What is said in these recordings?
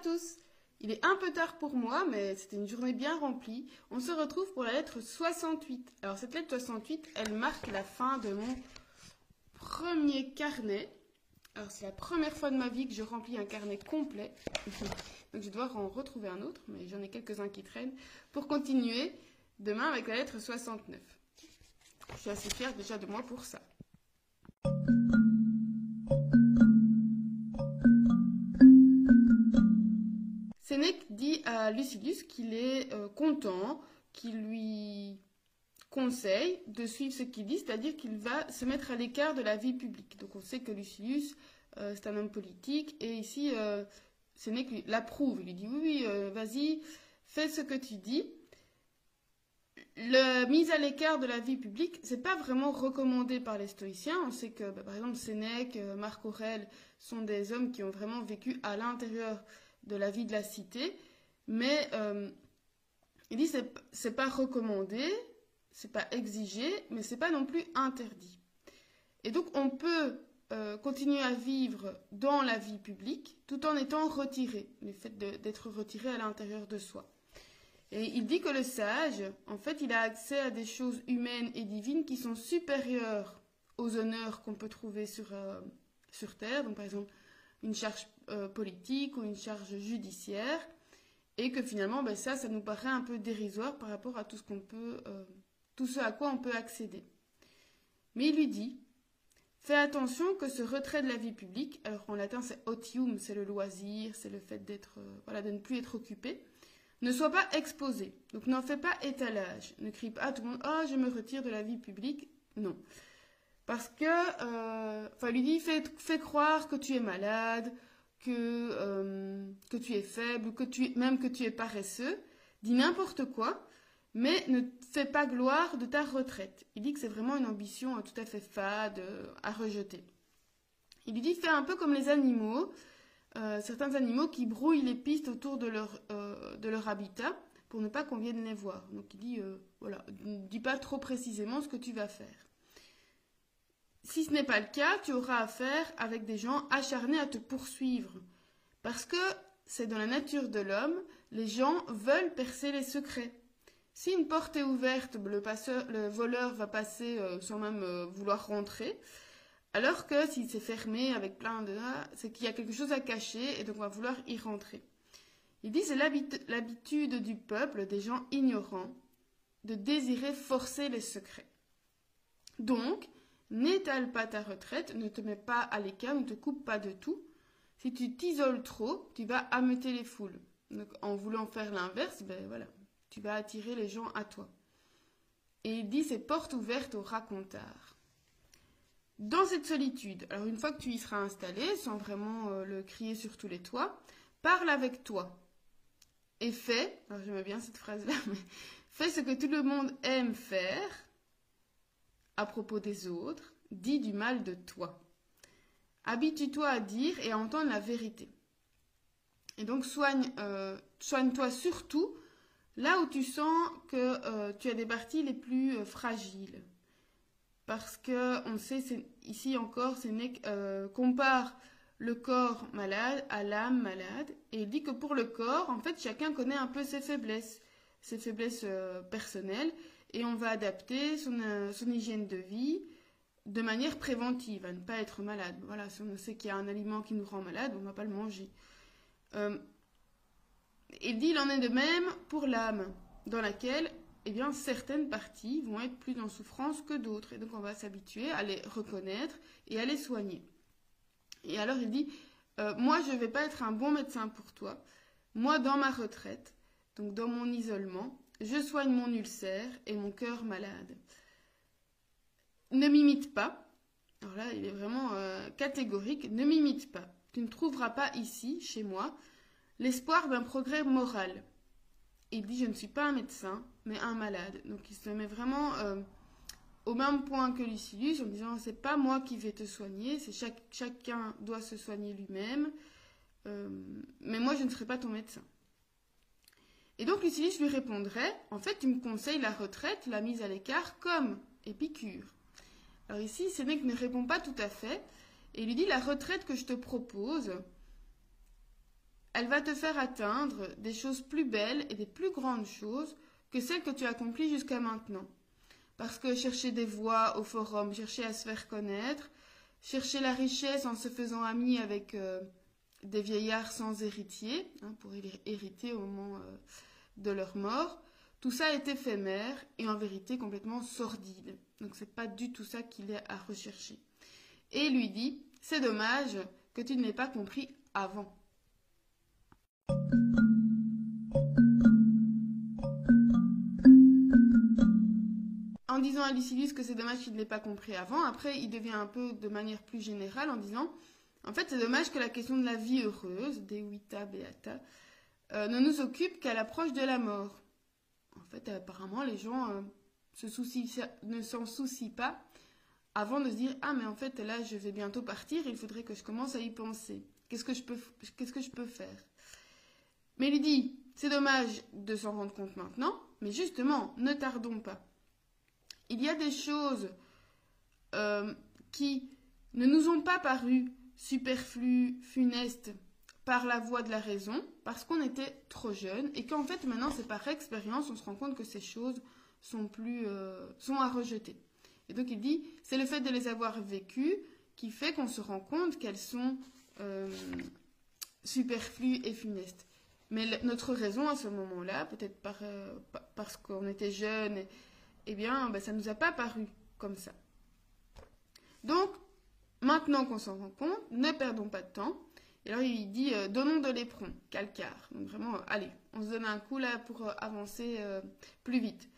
tous Il est un peu tard pour moi, mais c'était une journée bien remplie. On se retrouve pour la lettre 68. Alors cette lettre 68, elle marque la fin de mon premier carnet. Alors c'est la première fois de ma vie que je remplis un carnet complet. Donc je dois en retrouver un autre, mais j'en ai quelques-uns qui traînent, pour continuer demain avec la lettre 69. Je suis assez fière déjà de moi pour ça. Sénèque dit à Lucilius qu'il est euh, content, qu'il lui conseille de suivre ce qu'il dit, c'est-à-dire qu'il va se mettre à l'écart de la vie publique. Donc on sait que Lucilius, euh, c'est un homme politique, et ici, euh, Sénèque l'approuve, il lui dit oui, oui, vas-y, fais ce que tu dis. La mise à l'écart de la vie publique, c'est pas vraiment recommandé par les stoïciens. On sait que, bah, par exemple, Sénèque, Marc Aurèle sont des hommes qui ont vraiment vécu à l'intérieur de la vie de la cité, mais euh, il dit c'est c'est pas recommandé, c'est pas exigé, mais c'est pas non plus interdit. Et donc on peut euh, continuer à vivre dans la vie publique tout en étant retiré, le fait d'être retiré à l'intérieur de soi. Et il dit que le sage, en fait, il a accès à des choses humaines et divines qui sont supérieures aux honneurs qu'on peut trouver sur, euh, sur Terre. Donc, par exemple, une charge euh, politique ou une charge judiciaire, et que finalement, ben, ça, ça nous paraît un peu dérisoire par rapport à tout ce qu'on peut, euh, tout ce à quoi on peut accéder. Mais il lui dit, fais attention que ce retrait de la vie publique, alors en latin c'est otium, c'est le loisir, c'est le fait d'être, euh, voilà, de ne plus être occupé, ne soit pas exposé. Donc n'en fais pas étalage. Ne crie pas à tout le monde, oh, je me retire de la vie publique. Non. Parce que, euh, lui dit, fais, croire que tu es malade, que, euh, tu es faible, que tu, même que tu es paresseux. Dis n'importe quoi, mais ne fais pas gloire de ta retraite. Il dit que c'est vraiment une ambition euh, tout à fait fade euh, à rejeter. Il lui dit, fais un peu comme les animaux, certains animaux qui brouillent les pistes autour de leur, de leur habitat pour ne pas qu'on vienne les voir. Donc il dit, voilà, ne dis pas trop précisément ce que tu vas faire. Si ce n'est pas le cas, tu auras affaire avec des gens acharnés à te poursuivre. Parce que c'est dans la nature de l'homme, les gens veulent percer les secrets. Si une porte est ouverte, le, voleur va passer euh, sans même euh, vouloir rentrer. Alors que si c'est fermé avec plein de... c'est qu'il y a quelque chose à cacher et donc on va vouloir y rentrer. Il dit c'est l'habitude du peuple, des gens ignorants, de désirer forcer les secrets. Donc, N'étale pas ta retraite, ne te mets pas à l'écart, ne te coupe pas de tout. Si tu t'isoles trop, tu vas ameuter les foules. Donc, en voulant faire l'inverse, ben voilà, tu vas attirer les gens à toi. Et il dit c'est porte ouverte au racontard. Dans cette solitude, alors une fois que tu y seras installé, sans vraiment euh, le crier sur tous les toits, parle avec toi. Et fais, alors j'aime bien cette phrase-là, mais fais ce que tout le monde aime faire, à propos des autres, dis du mal de toi. Habitue-toi à dire et à entendre la vérité. Et donc soigne, euh, soigne-toi surtout là où tu sens que euh, tu as des parties les plus euh, fragiles. Parce que on sait, ici encore, compare le corps malade à l'âme malade. Et il dit que pour le corps, en fait, chacun connaît un peu ses faiblesses, ses faiblesses euh, personnelles et on va adapter son, euh, son, hygiène de vie de manière préventive, à ne pas être malade. Voilà, si on sait qu'il y a un aliment qui nous rend malade, on ne va pas le manger. Euh, il dit il en est de même pour l'âme, dans laquelle eh bien, certaines parties vont être plus en souffrance que d'autres. Et donc on va s'habituer à les reconnaître et à les soigner. Et alors il dit, euh, moi je ne vais pas être un bon médecin pour toi. Moi dans ma retraite, donc dans mon isolement, je soigne mon ulcère et mon cœur malade. Ne m'imite pas. Alors là, il est vraiment euh, catégorique. Ne m'imite pas. Tu ne trouveras pas ici, chez moi, l'espoir d'un progrès moral. Il dit, je ne suis pas un médecin, mais un malade. Donc il se met vraiment euh, au même point que Lucilius en disant, c'est pas moi qui vais te soigner, c'est chacun doit se soigner lui-même, euh, mais moi je ne serai pas ton médecin. Et donc Lucilius lui répondrait, en fait, tu me conseilles la retraite, la mise à l'écart, comme Épicure. Alors ici, Sénèque ne répond pas tout à fait, et lui dit, la retraite que je te propose, elle va te faire atteindre des choses plus belles et des plus grandes choses que celles que tu as accomplies jusqu'à maintenant. Parce que chercher des voix au forum, chercher à se faire connaître, chercher la richesse en se faisant ami avec euh, des vieillards sans héritier, hein, pour hériter au moment de leur mort, tout ça est éphémère et en vérité complètement sordide. Donc c'est pas du tout ça qu'il est à rechercher. Et il lui dit, c'est dommage que tu ne l'aies pas compris avant. En disant à Lucilius que c'est dommage qu'il ne l'ait pas compris avant, après il devient un peu de manière plus générale en disant en fait c'est dommage que la question de la vie heureuse, Dewita Beata, euh, ne nous occupe qu'à l'approche de la mort. En fait, apparemment, les gens euh, ne s'en soucient pas avant de se dire ah mais en fait là je vais bientôt partir, il faudrait que je commence à y penser. Qu'est-ce que je peux, qu'est-ce que je peux faire? Mais il dit c'est dommage de s'en rendre compte maintenant, mais justement ne tardons pas. Il y a des choses euh, qui ne nous ont pas paru superflues, funestes par la voie de la raison, parce qu'on était trop jeune, et qu'en fait maintenant c'est par expérience on se rend compte que ces choses sont plus euh, sont à rejeter. Et donc il dit c'est le fait de les avoir vécues qui fait qu'on se rend compte qu'elles sont euh, superflues et funestes. Mais notre raison à ce moment-là, peut-être euh, parce qu'on était jeune, eh bien, ben, ça nous a pas paru comme ça. Donc, maintenant qu'on s'en rend compte, ne perdons pas de temps et alors il dit euh, donnons de l'éperon, calcaire. Donc vraiment, euh, allez, on se donne un coup là pour euh, avancer plus vite.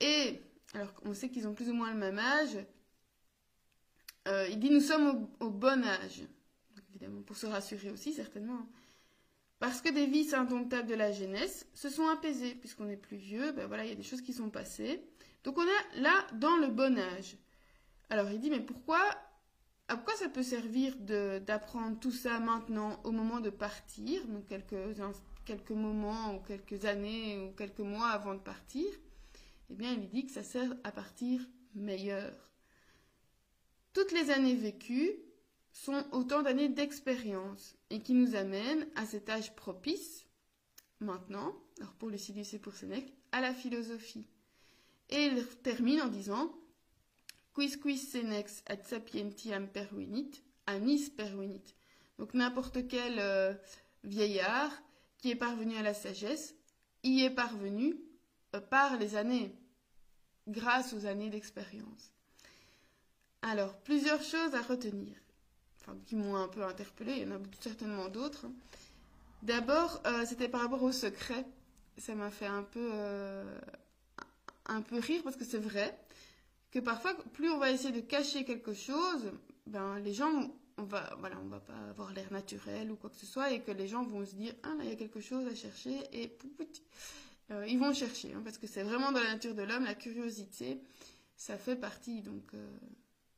Et alors on sait qu'ils ont plus ou moins le même âge. il dit nous sommes au, bon âge. évidemment, pour se rassurer aussi, certainement. Parce que des vies indomptables de la jeunesse se sont apaisées, puisqu'on est plus vieux, ben voilà, il y a des choses qui sont passées. Donc on est là dans le bon âge. Alors il dit, mais pourquoi à quoi ça peut servir d'apprendre tout ça maintenant au moment de partir, donc quelques, moments ou quelques années ou quelques mois avant de partir? Eh bien, il dit que ça sert à partir meilleur. Toutes les années vécues sont autant d'années d'expérience et qui nous amènent à cet âge propice, maintenant, alors pour le Lucidus et pour Sénèque, à la philosophie. Et il termine en disant quis quis senex ad sapientiam pervenit, anis pervenit. Donc n'importe quel euh, vieillard qui est parvenu à la sagesse y est parvenu euh, par les années, grâce aux années d'expérience. Alors, plusieurs choses à retenir, qui m'ont un peu interpellé, il y en a certainement d'autres. D'abord, euh, c'était par rapport au secret. Ça m'a fait un peu, un peu rire parce que c'est vrai que parfois, plus on va essayer de cacher quelque chose, ben, les gens, on va, voilà, on va pas avoir l'air naturel ou quoi que ce soit, et que les gens vont se dire, ah, là, il y a quelque chose à chercher, et euh, ils vont chercher, hein, parce que c'est vraiment dans la nature de l'homme, la curiosité, ça fait partie, donc, euh,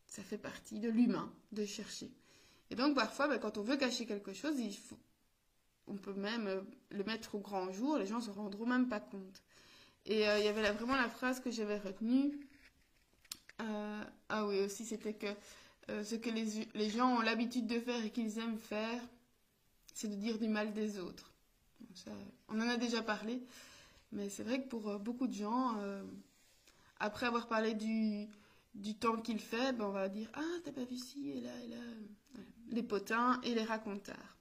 ça fait partie de l'humain, de chercher. Et donc, parfois, ben, quand on veut cacher quelque chose, il faut, on peut même euh, le mettre au grand jour, les gens se rendront même pas compte. Et il y avait vraiment la phrase que j'avais retenue, euh, ah oui, aussi, c'était que euh, ce que les, gens ont l'habitude de faire et qu'ils aiment faire, c'est de dire du mal des autres. on en a déjà parlé, mais c'est vrai que pour euh, beaucoup de gens, après avoir parlé du, temps qu'il fait, ben on va dire Ah, t'as pas vu ci et là et là. Les potins et les racontards.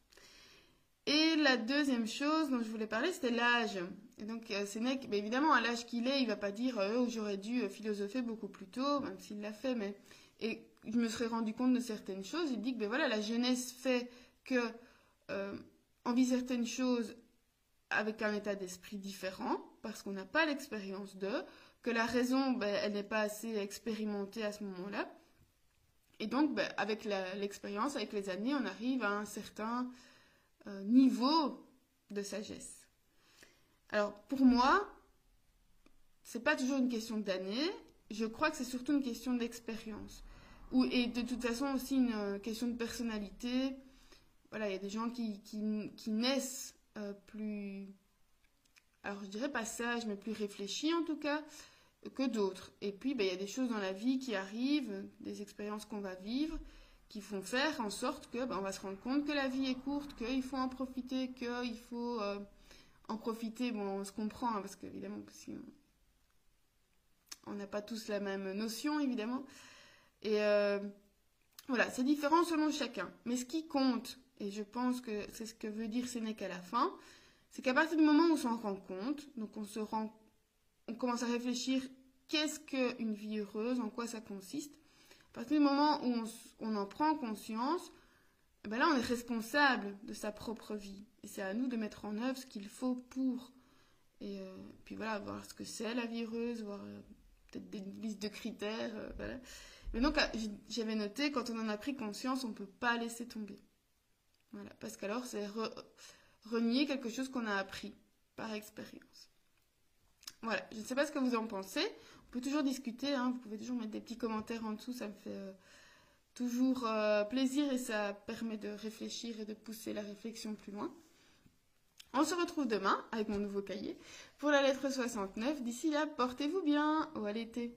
Et la deuxième chose dont je voulais parler, c'était l'âge. Et donc, euh, Sénèque, ben, évidemment, à l'âge qu'il est, il va pas dire euh, oh, j'aurais dû euh, philosopher beaucoup plus tôt, même s'il l'a fait, mais. Et je me serais rendu compte de certaines choses. Il dit que ben, voilà, la jeunesse fait que on vit certaines choses avec un état d'esprit différent, parce qu'on n'a pas l'expérience d'eux, que la raison, ben, elle n'est pas assez expérimentée à ce moment-là. Et donc, avec l'expérience, avec les années, on arrive à un certain euh, niveau de sagesse. Alors pour moi, c'est pas toujours une question d'année, je crois que c'est surtout une question d'expérience. Et de toute façon aussi une euh, question de personnalité. Voilà, il y a des gens qui, naissent euh, plus, alors je dirais pas sages, mais plus réfléchis en tout cas, que d'autres. Et puis, ben, il y a des choses dans la vie qui arrivent, des expériences qu'on va vivre, qui font faire en sorte que ben, on va se rendre compte que la vie est courte, qu'il faut en profiter, qu'il faut euh, en profiter. Bon, on se comprend hein, parce qu'évidemment, parce on n'a pas tous la même notion, évidemment. Et euh, voilà, c'est différent selon chacun. Mais ce qui compte, et je pense que c'est ce que veut dire Sénèque à la fin, c'est qu'à partir du moment où on s'en rend compte, donc on se rend, on commence à réfléchir qu'est-ce qu'une vie heureuse, en quoi ça consiste. Partir du moment où on, en prend conscience, eh ben là on est responsable de sa propre vie. Et c'est à nous de mettre en œuvre ce qu'il faut pour. Et euh, puis voilà, voir ce que c'est la vie heureuse, voir euh, peut-être des listes de critères. Euh. Mais donc j'avais noté, quand on en a pris conscience, on ne peut pas laisser tomber. Voilà, parce qu'alors c'est renier quelque chose qu'on a appris par expérience. Voilà, je ne sais pas ce que vous en pensez. On peut toujours discuter, hein. vous pouvez toujours mettre des petits commentaires en dessous, ça me fait euh, toujours euh, plaisir et ça permet de réfléchir et de pousser la réflexion plus loin. On se retrouve demain avec mon nouveau cahier pour la lettre 69. D'ici là, portez-vous bien ou à l'été.